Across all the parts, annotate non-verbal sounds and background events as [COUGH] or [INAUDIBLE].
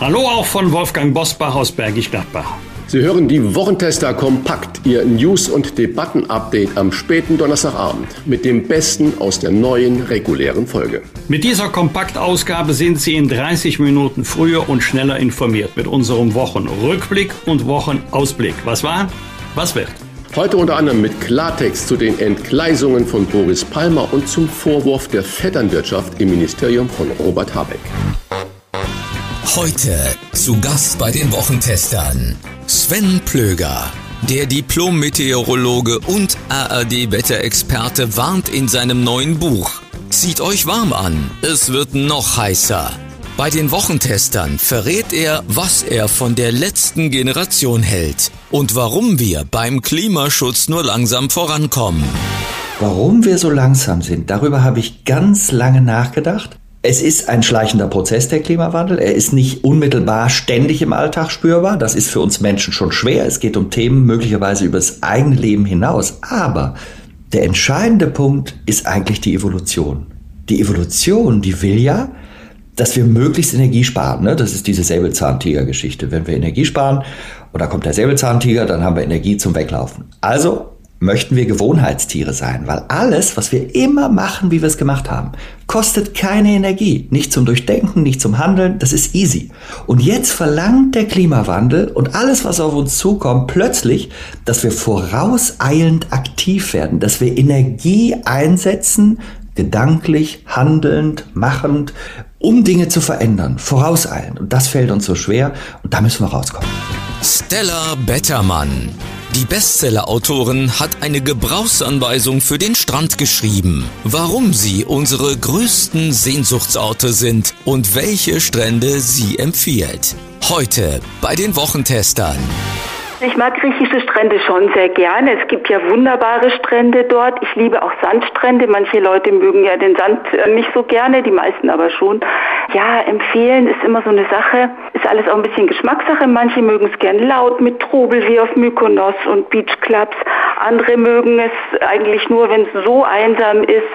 Hallo auch von Wolfgang Bosbach aus Bergisch Gladbach. Sie hören die Wochentester Kompakt, Ihr News- und Debatten-Update am späten Donnerstagabend mit dem Besten aus der neuen regulären Folge. Mit dieser Kompaktausgabe sind Sie in 30 Minuten früher und schneller informiert mit unserem Wochenrückblick und Wochenausblick. Was war? Was wird? Heute unter anderem mit Klartext zu den Entgleisungen von Boris Palmer und zum Vorwurf der Vetternwirtschaft im Ministerium von Robert Habeck. Heute zu Gast bei den Wochentestern Sven Plöger. Der Diplom-Meteorologe und ARD-Wetterexperte warnt in seinem neuen Buch. Zieht euch warm an, es wird noch heißer. Bei den Wochentestern verrät er, was er von der letzten Generation hält und warum wir beim Klimaschutz nur langsam vorankommen. Warum wir so langsam sind, darüber habe ich ganz lange nachgedacht. Es ist ein schleichender Prozess, der Klimawandel. Er ist nicht unmittelbar ständig im Alltag spürbar. Das ist für uns Menschen schon schwer. Es geht um Themen möglicherweise über das eigene Leben hinaus. Aber der entscheidende Punkt ist eigentlich die Evolution. Die Evolution, die will ja, dass wir möglichst Energie sparen. Ne? Das ist diese Säbelzahntiger-Geschichte. Wenn wir Energie sparen und da kommt der Säbelzahntiger, dann haben wir Energie zum Weglaufen. Also möchten wir Gewohnheitstiere sein, weil alles, was wir immer machen, wie wir es gemacht haben, kostet keine Energie. Nicht zum Durchdenken, nicht zum Handeln, das ist easy. Und jetzt verlangt der Klimawandel und alles, was auf uns zukommt, plötzlich, dass wir vorauseilend aktiv werden, dass wir Energie einsetzen, gedanklich, handelnd, machend, um Dinge zu verändern, vorauseilend. Und das fällt uns so schwer und da müssen wir rauskommen. Stella Bettermann. Die Bestseller-Autorin hat eine Gebrauchsanweisung für den Strand geschrieben, warum sie unsere größten Sehnsuchtsorte sind und welche Strände sie empfiehlt. Heute bei den Wochentestern. Ich mag griechische Strände schon sehr gerne. Es gibt ja wunderbare Strände dort. Ich liebe auch Sandstrände. Manche Leute mögen ja den Sand äh, nicht so gerne, die meisten aber schon. Ja, empfehlen ist immer so eine Sache. Ist alles auch ein bisschen Geschmackssache. Manche mögen es gern laut mit Trubel wie auf Mykonos und Beachclubs. Andere mögen es eigentlich nur, wenn es so einsam ist,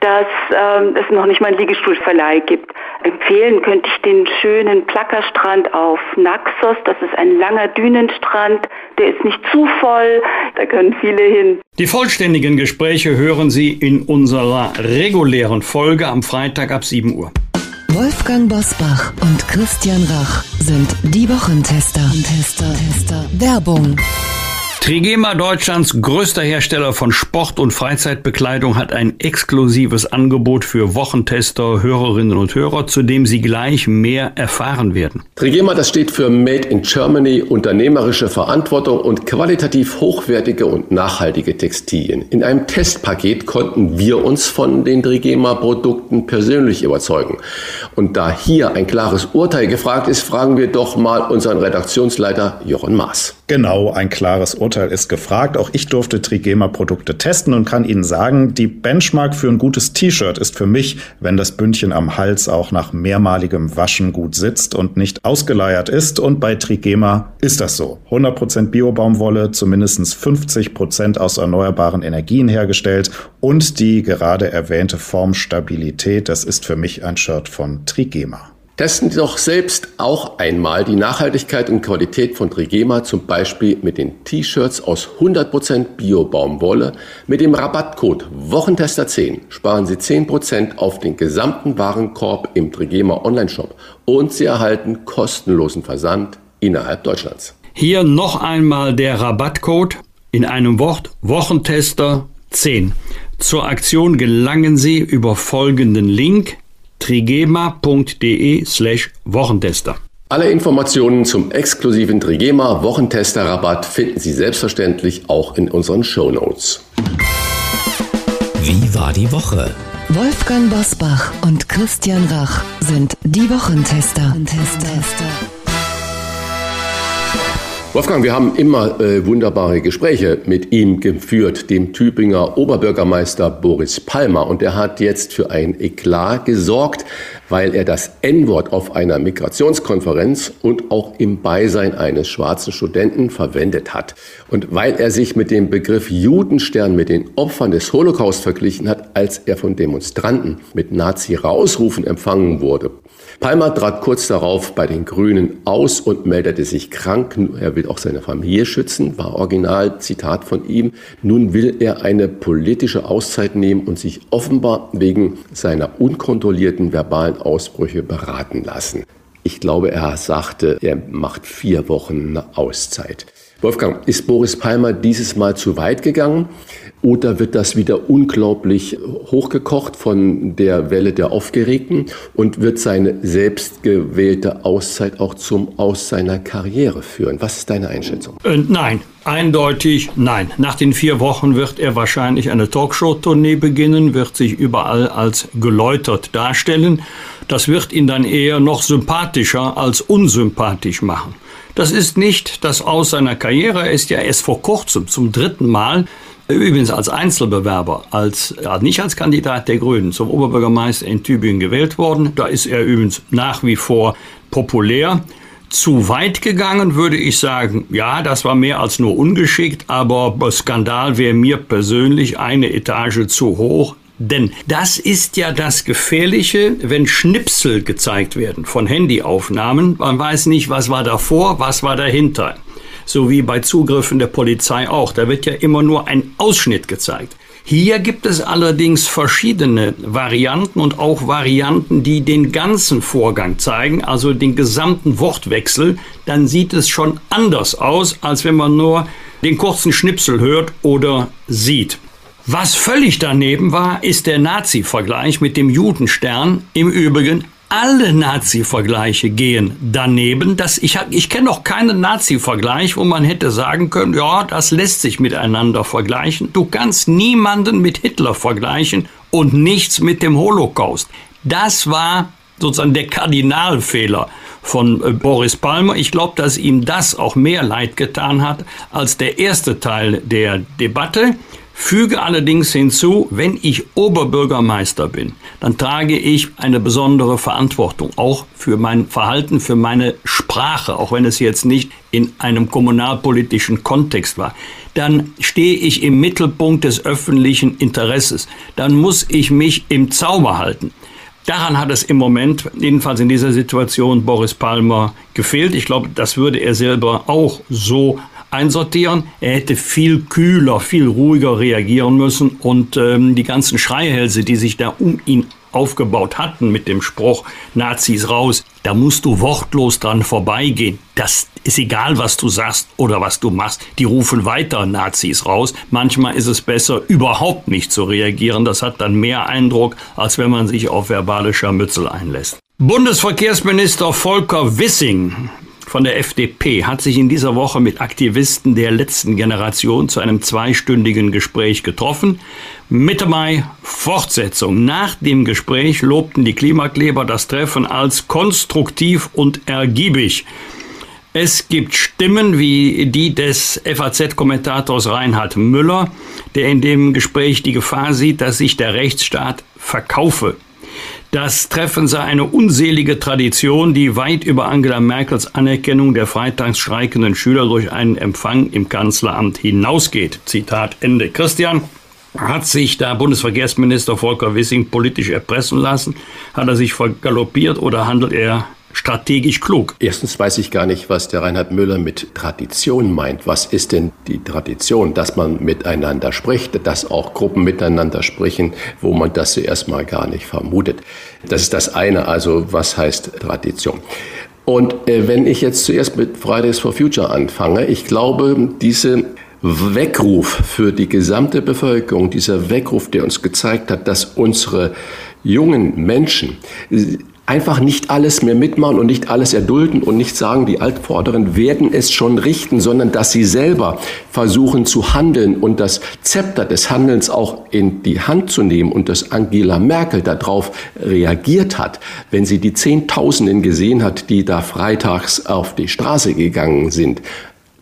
dass ähm, es noch nicht mal einen Liegestuhlverleih gibt. Empfehlen könnte ich den schönen Plackerstrand auf Naxos. Das ist ein langer Dünenstrand. Der ist nicht zu voll. Da können viele hin. Die vollständigen Gespräche hören Sie in unserer regulären Folge am Freitag ab 7 Uhr. Wolfgang Bosbach und Christian Rach sind die Wochentester. Tester, Tester. Werbung. Trigema, Deutschlands größter Hersteller von Sport- und Freizeitbekleidung, hat ein exklusives Angebot für Wochentester, Hörerinnen und Hörer, zu dem Sie gleich mehr erfahren werden. Trigema, das steht für Made in Germany, unternehmerische Verantwortung und qualitativ hochwertige und nachhaltige Textilien. In einem Testpaket konnten wir uns von den Trigema-Produkten persönlich überzeugen. Und da hier ein klares Urteil gefragt ist, fragen wir doch mal unseren Redaktionsleiter Jochen Maas. Genau, ein klares Urteil ist gefragt. Auch ich durfte Trigema-Produkte testen und kann Ihnen sagen, die Benchmark für ein gutes T-Shirt ist für mich, wenn das Bündchen am Hals auch nach mehrmaligem Waschen gut sitzt und nicht ausgeleiert ist. Und bei Trigema ist das so. 100% Biobaumwolle, zumindest 50% aus erneuerbaren Energien hergestellt und die gerade erwähnte Formstabilität, das ist für mich ein Shirt von Trigema. Testen Sie doch selbst auch einmal die Nachhaltigkeit und Qualität von Trigema, zum Beispiel mit den T-Shirts aus 100% Bio-Baumwolle. Mit dem Rabattcode Wochentester10 sparen Sie 10% auf den gesamten Warenkorb im Trigema Onlineshop und Sie erhalten kostenlosen Versand innerhalb Deutschlands. Hier noch einmal der Rabattcode in einem Wort Wochentester10. Zur Aktion gelangen Sie über folgenden Link trigema.de slash Wochentester. Alle Informationen zum exklusiven Trigema Wochentester Rabatt finden Sie selbstverständlich auch in unseren Show Notes. Wie war die Woche? Wolfgang Bosbach und Christian Rach sind die Wochentester. Wolfgang, wir haben immer äh, wunderbare Gespräche mit ihm geführt, dem Tübinger Oberbürgermeister Boris Palmer. Und er hat jetzt für ein Eklat gesorgt, weil er das N-Wort auf einer Migrationskonferenz und auch im Beisein eines schwarzen Studenten verwendet hat. Und weil er sich mit dem Begriff Judenstern mit den Opfern des Holocaust verglichen hat, als er von Demonstranten mit Nazi-Rausrufen empfangen wurde. Palmer trat kurz darauf bei den Grünen aus und meldete sich krank. Er will auch seine Familie schützen, war original Zitat von ihm. Nun will er eine politische Auszeit nehmen und sich offenbar wegen seiner unkontrollierten verbalen Ausbrüche beraten lassen. Ich glaube, er sagte, er macht vier Wochen eine Auszeit. Wolfgang, ist Boris Palmer dieses Mal zu weit gegangen? Oder wird das wieder unglaublich hochgekocht von der Welle der Aufgeregten und wird seine selbstgewählte Auszeit auch zum Aus seiner Karriere führen? Was ist deine Einschätzung? Äh, nein, eindeutig nein. Nach den vier Wochen wird er wahrscheinlich eine Talkshow-Tournee beginnen, wird sich überall als geläutert darstellen. Das wird ihn dann eher noch sympathischer als unsympathisch machen. Das ist nicht das Aus seiner Karriere. Er ist ja erst vor kurzem zum dritten Mal Übrigens als Einzelbewerber, als, nicht als Kandidat der Grünen zum Oberbürgermeister in Tübingen gewählt worden. Da ist er übrigens nach wie vor populär. Zu weit gegangen würde ich sagen, ja, das war mehr als nur ungeschickt, aber Skandal wäre mir persönlich eine Etage zu hoch. Denn das ist ja das Gefährliche, wenn Schnipsel gezeigt werden von Handyaufnahmen. Man weiß nicht, was war davor, was war dahinter so wie bei Zugriffen der Polizei auch. Da wird ja immer nur ein Ausschnitt gezeigt. Hier gibt es allerdings verschiedene Varianten und auch Varianten, die den ganzen Vorgang zeigen, also den gesamten Wortwechsel. Dann sieht es schon anders aus, als wenn man nur den kurzen Schnipsel hört oder sieht. Was völlig daneben war, ist der Nazi-Vergleich mit dem Judenstern. Im Übrigen alle Nazi-Vergleiche gehen daneben. Das, ich ich kenne noch keinen Nazi-Vergleich, wo man hätte sagen können, ja, das lässt sich miteinander vergleichen. Du kannst niemanden mit Hitler vergleichen und nichts mit dem Holocaust. Das war sozusagen der Kardinalfehler von äh, Boris Palmer. Ich glaube, dass ihm das auch mehr leid getan hat als der erste Teil der Debatte. Füge allerdings hinzu, wenn ich Oberbürgermeister bin, dann trage ich eine besondere Verantwortung, auch für mein Verhalten, für meine Sprache, auch wenn es jetzt nicht in einem kommunalpolitischen Kontext war. Dann stehe ich im Mittelpunkt des öffentlichen Interesses. Dann muss ich mich im Zauber halten. Daran hat es im Moment, jedenfalls in dieser Situation, Boris Palmer gefehlt. Ich glaube, das würde er selber auch so einsortieren. Er hätte viel kühler, viel ruhiger reagieren müssen und ähm, die ganzen Schreihälse, die sich da um ihn aufgebaut hatten mit dem Spruch Nazis raus, da musst du wortlos dran vorbeigehen. Das ist egal, was du sagst oder was du machst. Die rufen weiter Nazis raus. Manchmal ist es besser, überhaupt nicht zu reagieren. Das hat dann mehr Eindruck, als wenn man sich auf verbale Scharmützel einlässt. Bundesverkehrsminister Volker Wissing von der FDP hat sich in dieser Woche mit Aktivisten der letzten Generation zu einem zweistündigen Gespräch getroffen. Mitte Mai Fortsetzung. Nach dem Gespräch lobten die Klimakleber das Treffen als konstruktiv und ergiebig. Es gibt Stimmen wie die des FAZ-Kommentators Reinhard Müller, der in dem Gespräch die Gefahr sieht, dass sich der Rechtsstaat verkaufe. Das Treffen sei eine unselige Tradition, die weit über Angela Merkels Anerkennung der freitags streikenden Schüler durch einen Empfang im Kanzleramt hinausgeht. Zitat Ende. Christian, hat sich da Bundesverkehrsminister Volker Wissing politisch erpressen lassen? Hat er sich vergaloppiert oder handelt er strategisch klug? Erstens weiß ich gar nicht, was der Reinhard Müller mit Tradition meint. Was ist denn die Tradition? Dass man miteinander spricht, dass auch Gruppen miteinander sprechen, wo man das zuerst mal gar nicht vermutet. Das ist das eine. Also was heißt Tradition? Und äh, wenn ich jetzt zuerst mit Fridays for Future anfange, ich glaube, diese Weckruf für die gesamte Bevölkerung, dieser Weckruf, der uns gezeigt hat, dass unsere jungen Menschen einfach nicht alles mehr mitmachen und nicht alles erdulden und nicht sagen, die Altvorderen werden es schon richten, sondern dass sie selber versuchen zu handeln und das Zepter des Handelns auch in die Hand zu nehmen und dass Angela Merkel darauf reagiert hat, wenn sie die Zehntausenden gesehen hat, die da freitags auf die Straße gegangen sind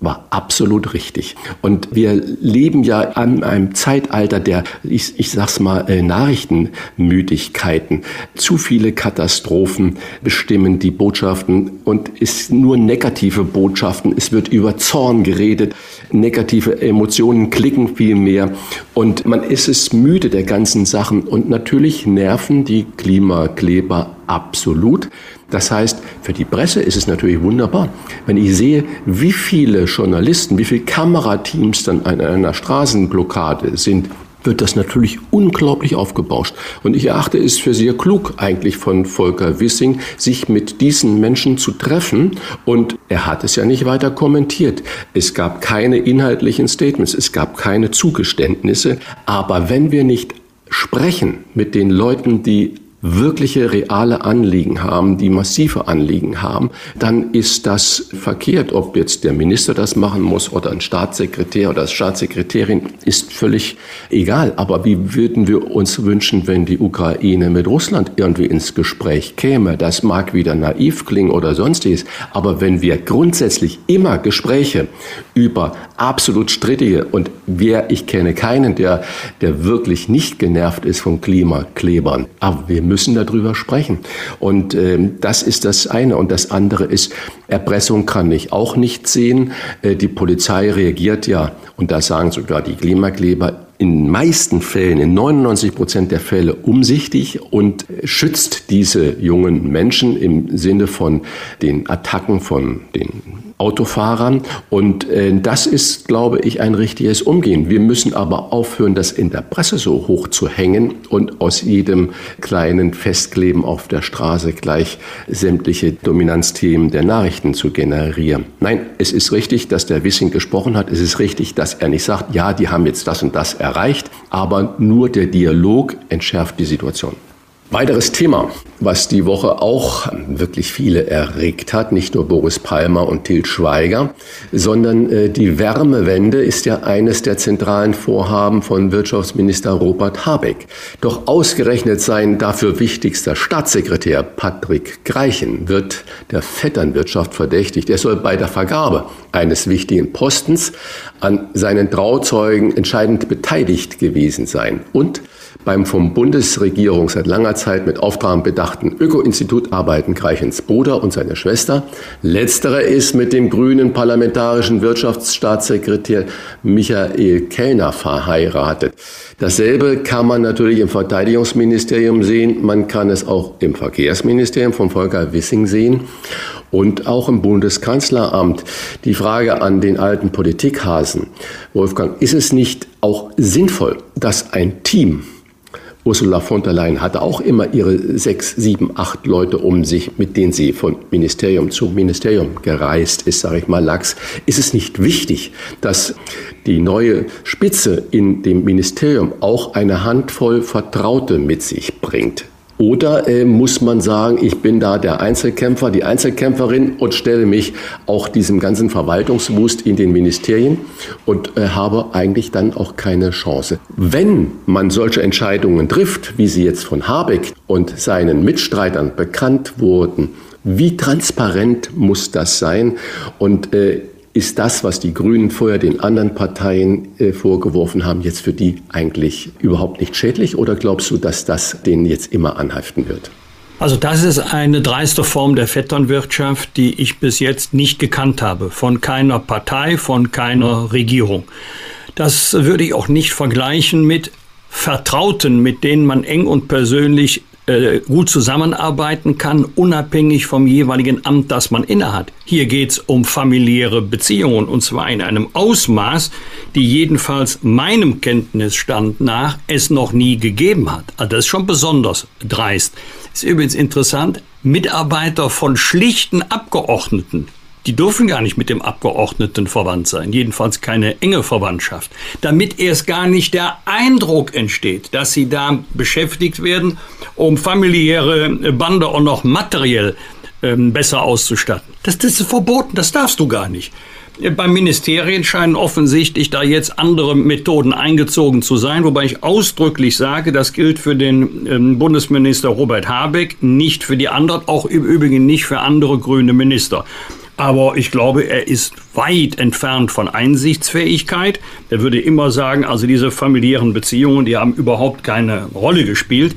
war absolut richtig. Und wir leben ja an einem Zeitalter der, ich, ich sag's mal, äh, Nachrichtenmüdigkeiten. Zu viele Katastrophen bestimmen die Botschaften und ist nur negative Botschaften. Es wird über Zorn geredet. Negative Emotionen klicken viel mehr. Und man ist es müde der ganzen Sachen. Und natürlich nerven die Klimakleber absolut. Das heißt, für die Presse ist es natürlich wunderbar, wenn ich sehe, wie viele Journalisten, wie viele Kamerateams dann an einer Straßenblockade sind, wird das natürlich unglaublich aufgebauscht. Und ich erachte es für sehr klug eigentlich von Volker Wissing, sich mit diesen Menschen zu treffen. Und er hat es ja nicht weiter kommentiert. Es gab keine inhaltlichen Statements, es gab keine Zugeständnisse. Aber wenn wir nicht sprechen mit den Leuten, die wirkliche reale Anliegen haben, die massive Anliegen haben, dann ist das verkehrt. Ob jetzt der Minister das machen muss oder ein Staatssekretär oder Staatssekretärin, ist völlig egal. Aber wie würden wir uns wünschen, wenn die Ukraine mit Russland irgendwie ins Gespräch käme? Das mag wieder naiv klingen oder sonstiges. Aber wenn wir grundsätzlich immer Gespräche über absolut strittige und wer, ich kenne keinen, der, der wirklich nicht genervt ist von Klimaklebern. Aber wir müssen darüber sprechen. Und äh, das ist das eine. Und das andere ist, Erpressung kann ich auch nicht sehen. Äh, die Polizei reagiert ja, und da sagen sogar die Klimakleber, in meisten Fällen, in 99 Prozent der Fälle umsichtig und schützt diese jungen Menschen im Sinne von den Attacken von den Autofahrern. Und äh, das ist, glaube ich, ein richtiges Umgehen. Wir müssen aber aufhören, das in der Presse so hoch zu hängen und aus jedem kleinen Festkleben auf der Straße gleich sämtliche Dominanzthemen der Nachrichten zu generieren. Nein, es ist richtig, dass der Wissing gesprochen hat. Es ist richtig, dass er nicht sagt, ja, die haben jetzt das und das erreicht, aber nur der Dialog entschärft die Situation. Weiteres Thema, was die Woche auch wirklich viele erregt hat, nicht nur Boris Palmer und Til Schweiger, sondern äh, die Wärmewende ist ja eines der zentralen Vorhaben von Wirtschaftsminister Robert Habeck. Doch ausgerechnet sein dafür wichtigster Staatssekretär Patrick Greichen wird der Vetternwirtschaft verdächtigt. Er soll bei der Vergabe eines wichtigen Postens an seinen Trauzeugen entscheidend beteiligt gewesen sein und beim vom Bundesregierung seit langer Zeit mit Auftrag bedachten Öko-Institut arbeiten Greichens Bruder und seine Schwester. Letztere ist mit dem grünen parlamentarischen Wirtschaftsstaatssekretär Michael Kellner verheiratet. Dasselbe kann man natürlich im Verteidigungsministerium sehen. Man kann es auch im Verkehrsministerium von Volker Wissing sehen und auch im Bundeskanzleramt. Die Frage an den alten Politikhasen, Wolfgang, ist es nicht auch sinnvoll, dass ein Team Ursula von der Leyen hatte auch immer ihre sechs, sieben, acht Leute um sich, mit denen sie von Ministerium zu Ministerium gereist ist, sage ich mal lax. Ist es nicht wichtig, dass die neue Spitze in dem Ministerium auch eine Handvoll Vertraute mit sich bringt? Oder äh, muss man sagen, ich bin da der Einzelkämpfer, die Einzelkämpferin und stelle mich auch diesem ganzen Verwaltungswust in den Ministerien und äh, habe eigentlich dann auch keine Chance. Wenn man solche Entscheidungen trifft, wie sie jetzt von Habeck und seinen Mitstreitern bekannt wurden, wie transparent muss das sein? Und äh, ist das, was die Grünen vorher den anderen Parteien äh, vorgeworfen haben, jetzt für die eigentlich überhaupt nicht schädlich? Oder glaubst du, dass das denen jetzt immer anhaften wird? Also das ist eine dreiste Form der Vetternwirtschaft, die ich bis jetzt nicht gekannt habe. Von keiner Partei, von keiner Regierung. Das würde ich auch nicht vergleichen mit Vertrauten, mit denen man eng und persönlich äh, gut zusammenarbeiten kann, unabhängig vom jeweiligen Amt, das man innehat. Hier geht es um familiäre Beziehungen und zwar in einem Ausmaß, die jedenfalls meinem Kenntnisstand nach es noch nie gegeben hat. Also das ist schon besonders dreist. Ist übrigens interessant, Mitarbeiter von schlichten Abgeordneten die dürfen gar nicht mit dem Abgeordneten verwandt sein, jedenfalls keine enge Verwandtschaft, damit erst gar nicht der Eindruck entsteht, dass sie da beschäftigt werden, um familiäre Bande auch noch materiell ähm, besser auszustatten. Das, das ist verboten, das darfst du gar nicht. Beim Ministerien scheinen offensichtlich da jetzt andere Methoden eingezogen zu sein, wobei ich ausdrücklich sage, das gilt für den ähm, Bundesminister Robert Habeck, nicht für die anderen, auch im Übrigen nicht für andere grüne Minister. Aber ich glaube, er ist weit entfernt von Einsichtsfähigkeit. Er würde immer sagen, also diese familiären Beziehungen, die haben überhaupt keine Rolle gespielt.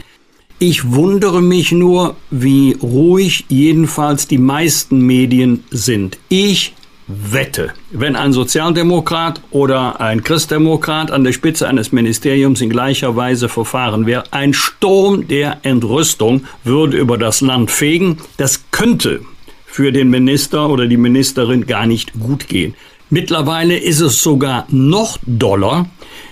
Ich wundere mich nur, wie ruhig jedenfalls die meisten Medien sind. Ich wette, wenn ein Sozialdemokrat oder ein Christdemokrat an der Spitze eines Ministeriums in gleicher Weise verfahren wäre, ein Sturm der Entrüstung würde über das Land fegen. Das könnte für den Minister oder die Ministerin gar nicht gut gehen. Mittlerweile ist es sogar noch doller,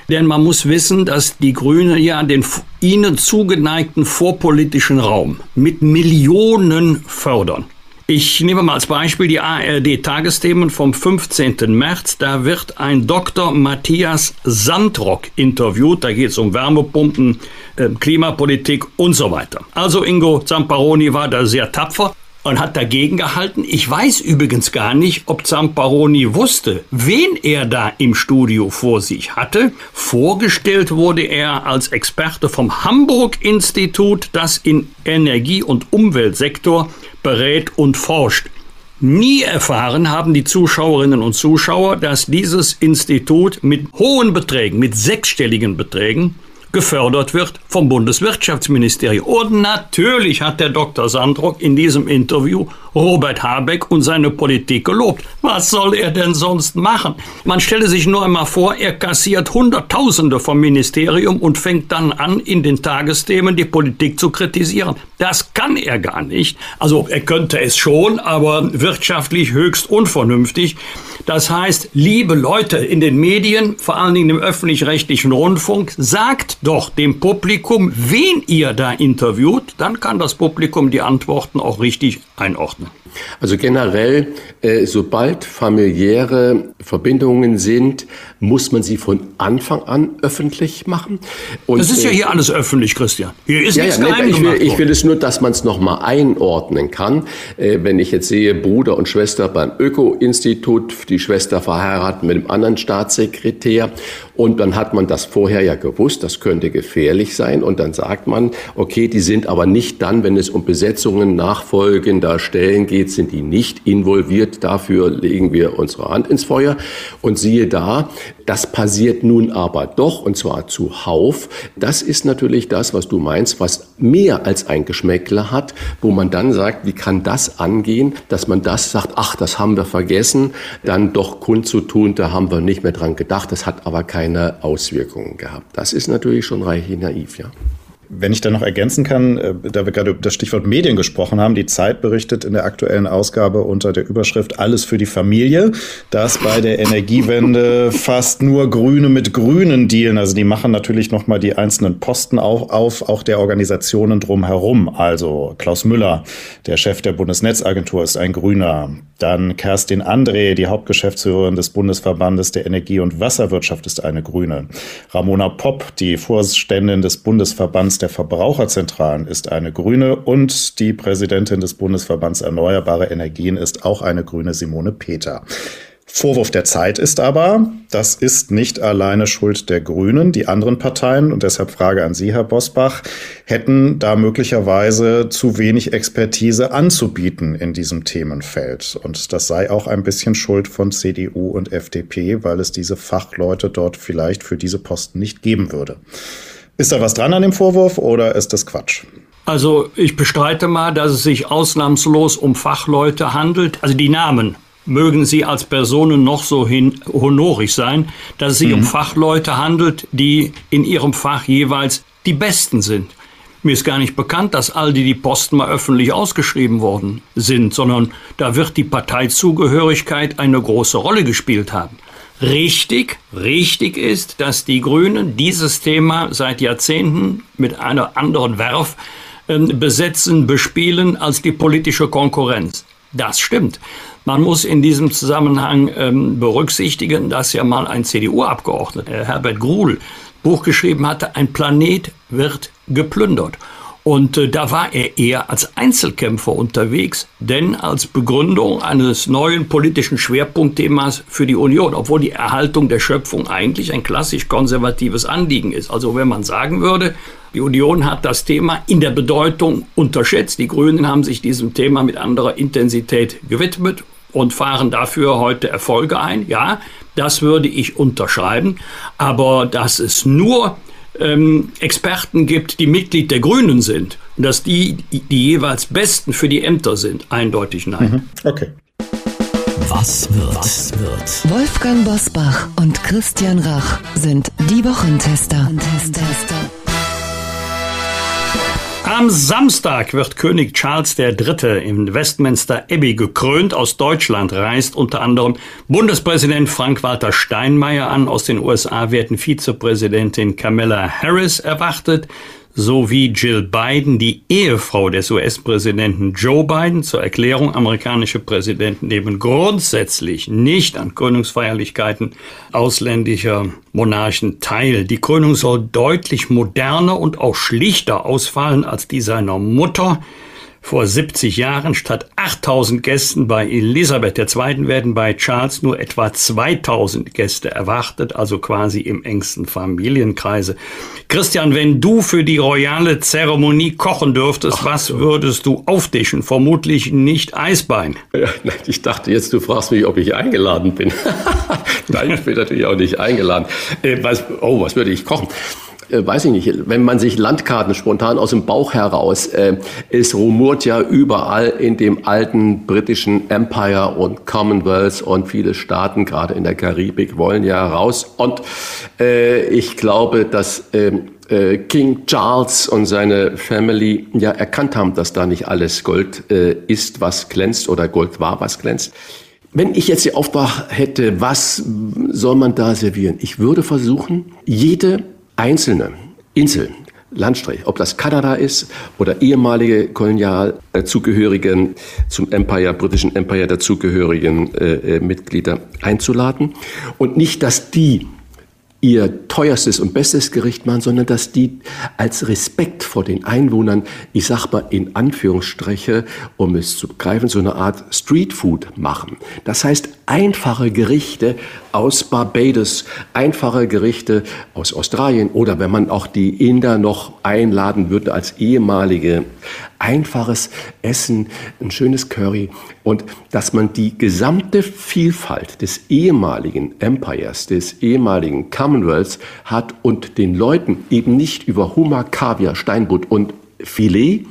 denn man muss wissen, dass die Grünen ja den ihnen zugeneigten vorpolitischen Raum mit Millionen fördern. Ich nehme mal als Beispiel die ARD-Tagesthemen vom 15. März. Da wird ein Dr. Matthias Sandrock interviewt. Da geht es um Wärmepumpen, äh, Klimapolitik und so weiter. Also Ingo Zamparoni war da sehr tapfer und hat dagegen gehalten. Ich weiß übrigens gar nicht, ob Zamparoni wusste, wen er da im Studio vor sich hatte. Vorgestellt wurde er als Experte vom Hamburg-Institut, das in Energie- und Umweltsektor berät und forscht. Nie erfahren haben die Zuschauerinnen und Zuschauer, dass dieses Institut mit hohen Beträgen, mit sechsstelligen Beträgen, gefördert wird vom Bundeswirtschaftsministerium. Und natürlich hat der Dr. Sandrock in diesem Interview Robert Habeck und seine Politik gelobt. Was soll er denn sonst machen? Man stelle sich nur einmal vor, er kassiert Hunderttausende vom Ministerium und fängt dann an, in den Tagesthemen die Politik zu kritisieren. Das kann er gar nicht. Also er könnte es schon, aber wirtschaftlich höchst unvernünftig. Das heißt, liebe Leute in den Medien, vor allen Dingen im öffentlich-rechtlichen Rundfunk, sagt doch dem Publikum, wen ihr da interviewt, dann kann das Publikum die Antworten auch richtig einordnen. Also generell, äh, sobald familiäre Verbindungen sind, muss man sie von Anfang an öffentlich machen. Und, das ist ja äh, hier alles öffentlich, Christian. Hier ist ja, nichts ja, geheim ich will, ich will es nur, dass man es nochmal einordnen kann. Äh, wenn ich jetzt sehe, Bruder und Schwester beim Öko-Institut, die Schwester verheiratet mit einem anderen Staatssekretär und dann hat man das vorher ja gewusst, das könnte gefährlich sein. Und dann sagt man, okay, die sind aber nicht dann, wenn es um Besetzungen nachfolgender Stellen geht, sind die nicht involviert. Dafür legen wir unsere Hand ins Feuer. Und siehe da, das passiert nun aber doch, und zwar zuhauf. Das ist natürlich das, was du meinst, was mehr als ein Geschmäckle hat, wo man dann sagt, wie kann das angehen, dass man das sagt, ach, das haben wir vergessen, dann doch kundzutun, da haben wir nicht mehr dran gedacht, das hat aber keine Auswirkungen gehabt. Das ist natürlich schon reichlich naiv, ja. Wenn ich da noch ergänzen kann, äh, da wir gerade über das Stichwort Medien gesprochen haben, die Zeit berichtet in der aktuellen Ausgabe unter der Überschrift Alles für die Familie, dass bei der Energiewende [LAUGHS] fast nur Grüne mit Grünen dealen. Also die machen natürlich nochmal die einzelnen Posten auch auf, auch der Organisationen drumherum. Also Klaus Müller, der Chef der Bundesnetzagentur, ist ein Grüner. Dann Kerstin André, die Hauptgeschäftsführerin des Bundesverbandes der Energie- und Wasserwirtschaft, ist eine Grüne. Ramona Popp, die Vorständin des Bundesverbands der Verbraucherzentralen, ist eine Grüne. Und die Präsidentin des Bundesverbands Erneuerbare Energien ist auch eine Grüne, Simone Peter. Vorwurf der Zeit ist aber, das ist nicht alleine Schuld der Grünen. Die anderen Parteien, und deshalb Frage an Sie, Herr Bosbach, hätten da möglicherweise zu wenig Expertise anzubieten in diesem Themenfeld. Und das sei auch ein bisschen Schuld von CDU und FDP, weil es diese Fachleute dort vielleicht für diese Posten nicht geben würde. Ist da was dran an dem Vorwurf oder ist das Quatsch? Also ich bestreite mal, dass es sich ausnahmslos um Fachleute handelt. Also die Namen mögen sie als Personen noch so hin honorig sein, dass es sich mhm. um Fachleute handelt, die in ihrem Fach jeweils die Besten sind. Mir ist gar nicht bekannt, dass all die die Posten mal öffentlich ausgeschrieben worden sind, sondern da wird die Parteizugehörigkeit eine große Rolle gespielt haben. Richtig, richtig ist, dass die Grünen dieses Thema seit Jahrzehnten mit einer anderen Werf äh, besetzen, bespielen als die politische Konkurrenz. Das stimmt. Man muss in diesem Zusammenhang ähm, berücksichtigen, dass ja mal ein CDU-Abgeordneter, Herbert Gruhl, Buch geschrieben hatte, ein Planet wird geplündert. Und äh, da war er eher als Einzelkämpfer unterwegs, denn als Begründung eines neuen politischen Schwerpunktthemas für die Union, obwohl die Erhaltung der Schöpfung eigentlich ein klassisch konservatives Anliegen ist. Also wenn man sagen würde, die Union hat das Thema in der Bedeutung unterschätzt, die Grünen haben sich diesem Thema mit anderer Intensität gewidmet und fahren dafür heute Erfolge ein. Ja, das würde ich unterschreiben. Aber dass es nur ähm, Experten gibt, die Mitglied der Grünen sind und dass die die jeweils Besten für die Ämter sind, eindeutig nein. Mhm. Okay. Was wird? Was wird? Wolfgang Bosbach und Christian Rach sind die Wochentester. Am Samstag wird König Charles III. im Westminster Abbey gekrönt. Aus Deutschland reist unter anderem Bundespräsident Frank-Walter Steinmeier an. Aus den USA werden Vizepräsidentin Kamala Harris erwartet sowie Jill Biden, die Ehefrau des US-Präsidenten Joe Biden. Zur Erklärung, amerikanische Präsidenten nehmen grundsätzlich nicht an Krönungsfeierlichkeiten ausländischer Monarchen teil. Die Krönung soll deutlich moderner und auch schlichter ausfallen als die seiner Mutter. Vor 70 Jahren statt 8000 Gästen bei Elisabeth II. werden bei Charles nur etwa 2000 Gäste erwartet, also quasi im engsten Familienkreise. Christian, wenn du für die royale Zeremonie kochen dürftest, Ach, was würdest du auftischen? Vermutlich nicht Eisbein. Ja, ich dachte jetzt, du fragst mich, ob ich eingeladen bin. [LAUGHS] Nein, ich bin natürlich auch nicht eingeladen. Äh, was, oh, was würde ich kochen? Äh, weiß ich nicht, wenn man sich Landkarten spontan aus dem Bauch heraus, äh, es rumort ja überall in dem alten britischen Empire und Commonwealth und viele Staaten, gerade in der Karibik, wollen ja raus. Und äh, ich glaube, dass ähm, äh, King Charles und seine Family ja erkannt haben, dass da nicht alles Gold äh, ist, was glänzt oder Gold war, was glänzt. Wenn ich jetzt die Auftrag hätte, was soll man da servieren? Ich würde versuchen, jede einzelne Insel, Landstrich, ob das Kanada ist oder ehemalige Kolonialzugehörigen zum Empire, britischen Empire dazugehörigen äh, äh, Mitglieder einzuladen. Und nicht, dass die ihr teuerstes und bestes Gericht machen, sondern dass die als Respekt vor den Einwohnern, ich sag mal in Anführungsstriche, um es zu begreifen, so eine Art Streetfood machen. Das heißt, einfache Gerichte aus Barbados, einfache Gerichte aus Australien oder wenn man auch die Inder noch einladen würde als ehemalige einfaches Essen, ein schönes Curry und dass man die gesamte Vielfalt des ehemaligen Empires, des ehemaligen Commonwealths hat und den Leuten eben nicht über Hummer, Kaviar, Steinbutt und Filet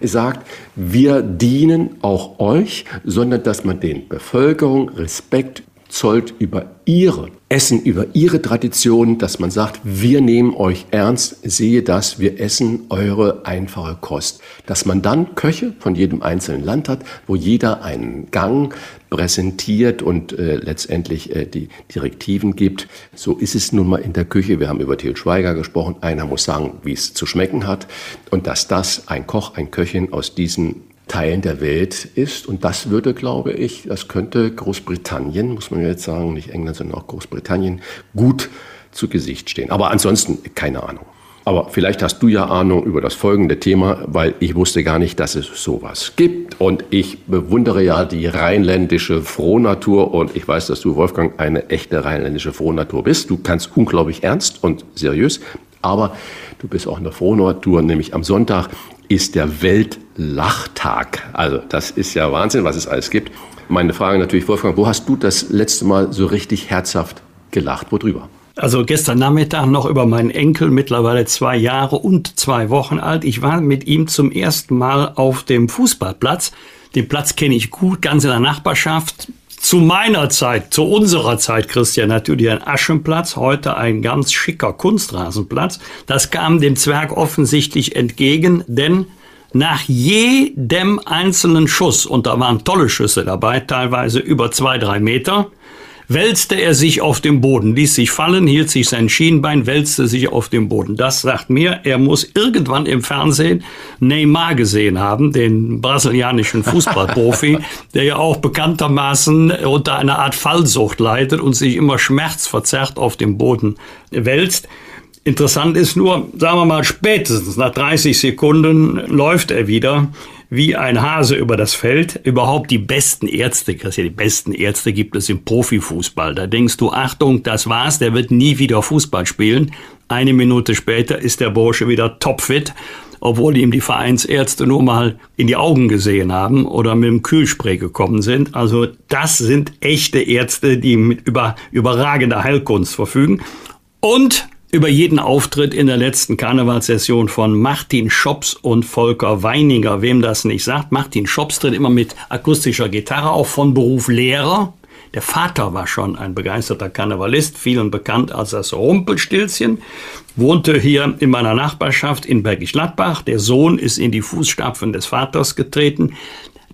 sagt, wir dienen auch euch, sondern dass man den Bevölkerung Respekt zollt über ihre Essen, über ihre Tradition, dass man sagt, wir nehmen euch ernst, sehe das, wir essen eure einfache Kost. Dass man dann Köche von jedem einzelnen Land hat, wo jeder einen Gang präsentiert und äh, letztendlich äh, die Direktiven gibt. So ist es nun mal in der Küche. Wir haben über Til Schweiger gesprochen. Einer muss sagen, wie es zu schmecken hat. Und dass das ein Koch, ein Köchin aus diesen Teilen der Welt ist. Und das würde, glaube ich, das könnte Großbritannien, muss man jetzt sagen, nicht England, sondern auch Großbritannien, gut zu Gesicht stehen. Aber ansonsten keine Ahnung. Aber vielleicht hast du ja Ahnung über das folgende Thema, weil ich wusste gar nicht, dass es sowas gibt. Und ich bewundere ja die rheinländische Frohnatur und ich weiß, dass du, Wolfgang, eine echte rheinländische Frohnatur bist. Du kannst unglaublich ernst und seriös, aber du bist auch eine Frohnatur, nämlich am Sonntag ist der Weltlachtag. Also das ist ja Wahnsinn, was es alles gibt. Meine Frage natürlich, Wolfgang, wo hast du das letzte Mal so richtig herzhaft gelacht? Worüber? Also gestern Nachmittag noch über meinen Enkel, mittlerweile zwei Jahre und zwei Wochen alt. Ich war mit ihm zum ersten Mal auf dem Fußballplatz. Den Platz kenne ich gut, ganz in der Nachbarschaft. Zu meiner Zeit, zu unserer Zeit, Christian, natürlich ein Aschenplatz, heute ein ganz schicker Kunstrasenplatz. Das kam dem Zwerg offensichtlich entgegen, denn nach jedem einzelnen Schuss, und da waren tolle Schüsse dabei, teilweise über zwei, drei Meter, wälzte er sich auf dem Boden, ließ sich fallen, hielt sich sein Schienbein, wälzte sich auf dem Boden. Das sagt mir, er muss irgendwann im Fernsehen Neymar gesehen haben, den brasilianischen Fußballprofi, [LAUGHS] der ja auch bekanntermaßen unter einer Art Fallsucht leidet und sich immer schmerzverzerrt auf dem Boden wälzt. Interessant ist nur, sagen wir mal, spätestens nach 30 Sekunden läuft er wieder wie ein Hase über das Feld. Überhaupt die besten Ärzte, Christian, die besten Ärzte gibt es im Profifußball. Da denkst du, Achtung, das war's, der wird nie wieder Fußball spielen. Eine Minute später ist der Bursche wieder topfit obwohl ihm die Vereinsärzte nur mal in die Augen gesehen haben oder mit dem Kühlspray gekommen sind. Also das sind echte Ärzte, die mit über, überragender Heilkunst verfügen. Und über jeden Auftritt in der letzten Karnevalssession von Martin Schops und Volker Weininger. Wem das nicht sagt, Martin Schops tritt immer mit akustischer Gitarre, auch von Beruf Lehrer. Der Vater war schon ein begeisterter Karnevalist, vielen bekannt als das Rumpelstilzchen, wohnte hier in meiner Nachbarschaft in Bergisch Gladbach. Der Sohn ist in die Fußstapfen des Vaters getreten.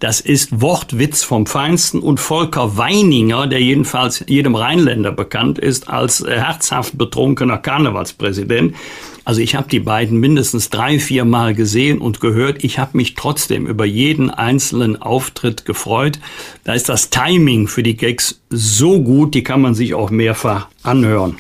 Das ist Wortwitz vom Feinsten und Volker Weininger, der jedenfalls jedem Rheinländer bekannt ist als äh, herzhaft betrunkener Karnevalspräsident. Also ich habe die beiden mindestens drei, vier Mal gesehen und gehört. Ich habe mich trotzdem über jeden einzelnen Auftritt gefreut. Da ist das Timing für die Gags so gut, die kann man sich auch mehrfach anhören.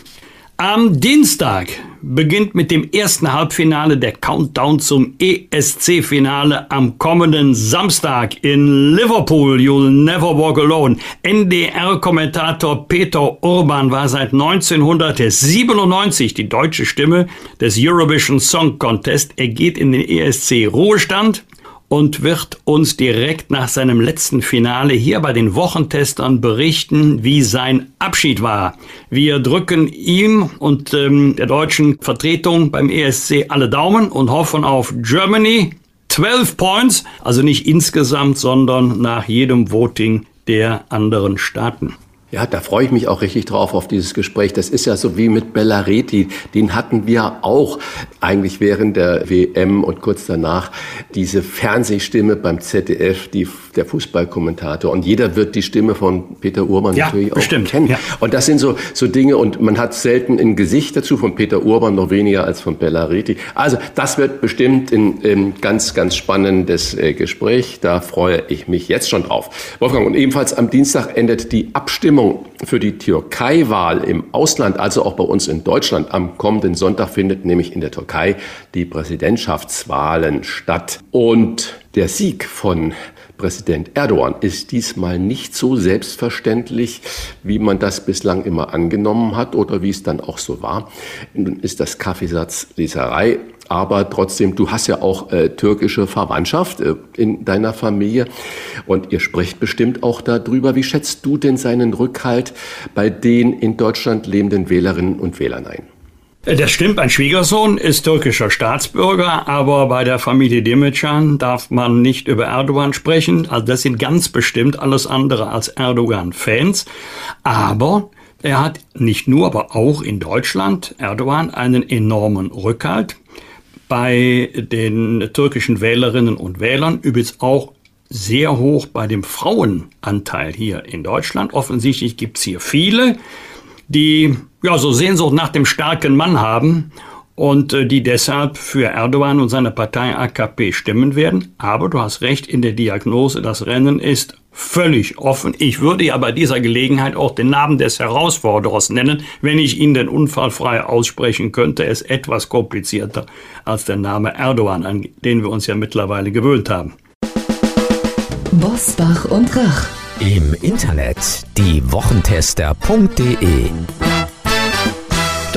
Am Dienstag beginnt mit dem ersten Halbfinale der Countdown zum ESC-Finale am kommenden Samstag in Liverpool. You'll never walk alone. NDR-Kommentator Peter Urban war seit 1997 die deutsche Stimme des Eurovision Song Contest. Er geht in den ESC-Ruhestand und wird uns direkt nach seinem letzten Finale hier bei den Wochentestern berichten, wie sein Abschied war. Wir drücken ihm und ähm, der deutschen Vertretung beim ESC alle Daumen und hoffen auf Germany. 12 Points, also nicht insgesamt, sondern nach jedem Voting der anderen Staaten. Ja, da freue ich mich auch richtig drauf auf dieses Gespräch. Das ist ja so wie mit Bellareti. Den hatten wir auch eigentlich während der WM und kurz danach diese Fernsehstimme beim ZDF, die, der Fußballkommentator. Und jeder wird die Stimme von Peter Urban ja, natürlich bestimmt. auch kennen. Ja. Und das sind so, so Dinge und man hat selten ein Gesicht dazu von Peter Urban, noch weniger als von Bellareti. Also das wird bestimmt ein, ganz, ganz spannendes äh, Gespräch. Da freue ich mich jetzt schon drauf. Wolfgang, und ebenfalls am Dienstag endet die Abstimmung für die Türkei-Wahl im Ausland, also auch bei uns in Deutschland, am kommenden Sonntag findet nämlich in der Türkei die Präsidentschaftswahlen statt. Und der Sieg von Präsident Erdogan ist diesmal nicht so selbstverständlich, wie man das bislang immer angenommen hat oder wie es dann auch so war. Nun ist das Kaffeesatzleserei aber trotzdem, du hast ja auch äh, türkische Verwandtschaft äh, in deiner Familie und ihr sprecht bestimmt auch darüber. Wie schätzt du denn seinen Rückhalt bei den in Deutschland lebenden Wählerinnen und Wählern ein? Das stimmt, ein Schwiegersohn ist türkischer Staatsbürger, aber bei der Familie Demircan darf man nicht über Erdogan sprechen. Also das sind ganz bestimmt alles andere als Erdogan-Fans. Aber er hat nicht nur, aber auch in Deutschland, Erdogan, einen enormen Rückhalt bei den türkischen Wählerinnen und Wählern, übrigens auch sehr hoch bei dem Frauenanteil hier in Deutschland. Offensichtlich gibt es hier viele, die ja so Sehnsucht nach dem starken Mann haben und äh, die deshalb für Erdogan und seine Partei AKP stimmen werden. Aber du hast recht in der Diagnose, das Rennen ist völlig offen. Ich würde ja bei dieser Gelegenheit auch den Namen des Herausforderers nennen. Wenn ich ihn denn unfallfrei aussprechen könnte, ist etwas komplizierter als der Name Erdogan, an den wir uns ja mittlerweile gewöhnt haben. Bosbach und Rach. Im Internet diewochentester.de